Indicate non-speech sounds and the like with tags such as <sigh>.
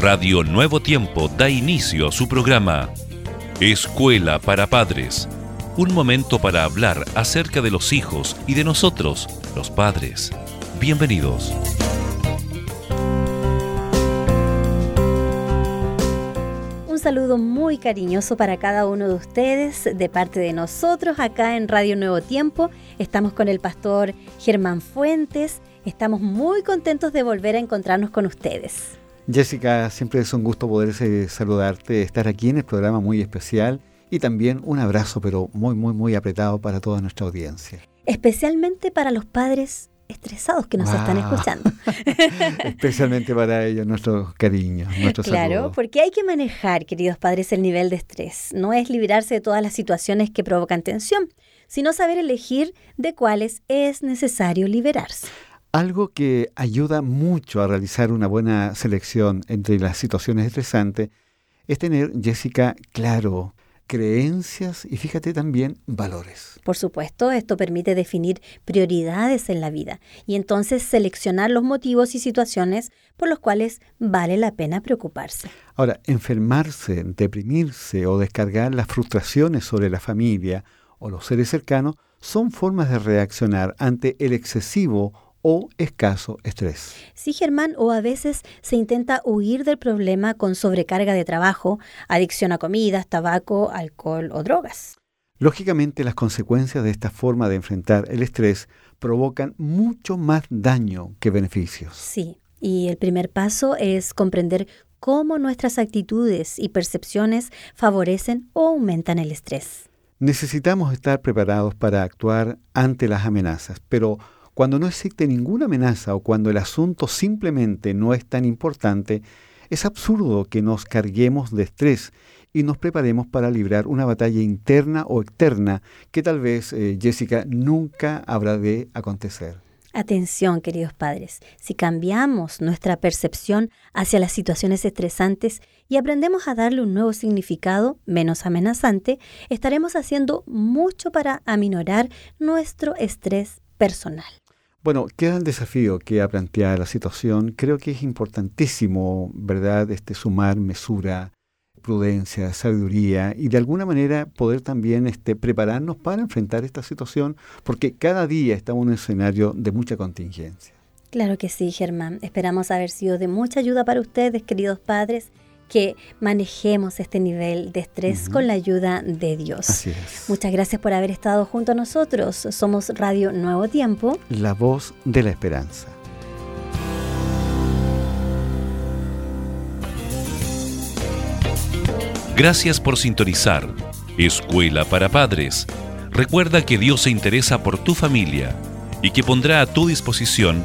Radio Nuevo Tiempo da inicio a su programa Escuela para Padres. Un momento para hablar acerca de los hijos y de nosotros, los padres. Bienvenidos. Un saludo muy cariñoso para cada uno de ustedes de parte de nosotros acá en Radio Nuevo Tiempo. Estamos con el pastor Germán Fuentes. Estamos muy contentos de volver a encontrarnos con ustedes. Jessica, siempre es un gusto poder eh, saludarte, estar aquí en el programa muy especial y también un abrazo, pero muy, muy, muy apretado para toda nuestra audiencia. Especialmente para los padres estresados que nos están escuchando. <laughs> Especialmente para ellos, nuestro cariño, nuestro Claro, porque hay que manejar, queridos padres, el nivel de estrés. No es librarse de todas las situaciones que provocan tensión, sino saber elegir de cuáles es necesario liberarse. Algo que ayuda mucho a realizar una buena selección entre las situaciones estresantes es tener, Jessica, claro, creencias y fíjate también valores. Por supuesto, esto permite definir prioridades en la vida y entonces seleccionar los motivos y situaciones por los cuales vale la pena preocuparse. Ahora, enfermarse, deprimirse o descargar las frustraciones sobre la familia o los seres cercanos son formas de reaccionar ante el excesivo o escaso estrés. Sí, Germán, o a veces se intenta huir del problema con sobrecarga de trabajo, adicción a comidas, tabaco, alcohol o drogas. Lógicamente, las consecuencias de esta forma de enfrentar el estrés provocan mucho más daño que beneficios. Sí, y el primer paso es comprender cómo nuestras actitudes y percepciones favorecen o aumentan el estrés. Necesitamos estar preparados para actuar ante las amenazas, pero cuando no existe ninguna amenaza o cuando el asunto simplemente no es tan importante, es absurdo que nos carguemos de estrés y nos preparemos para librar una batalla interna o externa que tal vez, eh, Jessica, nunca habrá de acontecer. Atención, queridos padres, si cambiamos nuestra percepción hacia las situaciones estresantes y aprendemos a darle un nuevo significado menos amenazante, estaremos haciendo mucho para aminorar nuestro estrés personal. Bueno, queda el desafío que ha planteado la situación. Creo que es importantísimo, ¿verdad?, este, sumar mesura, prudencia, sabiduría y de alguna manera poder también este, prepararnos para enfrentar esta situación, porque cada día estamos en un escenario de mucha contingencia. Claro que sí, Germán. Esperamos haber sido de mucha ayuda para ustedes, queridos padres que manejemos este nivel de estrés con la ayuda de Dios. Así es. Muchas gracias por haber estado junto a nosotros. Somos Radio Nuevo Tiempo. La voz de la esperanza. Gracias por sintonizar. Escuela para Padres. Recuerda que Dios se interesa por tu familia y que pondrá a tu disposición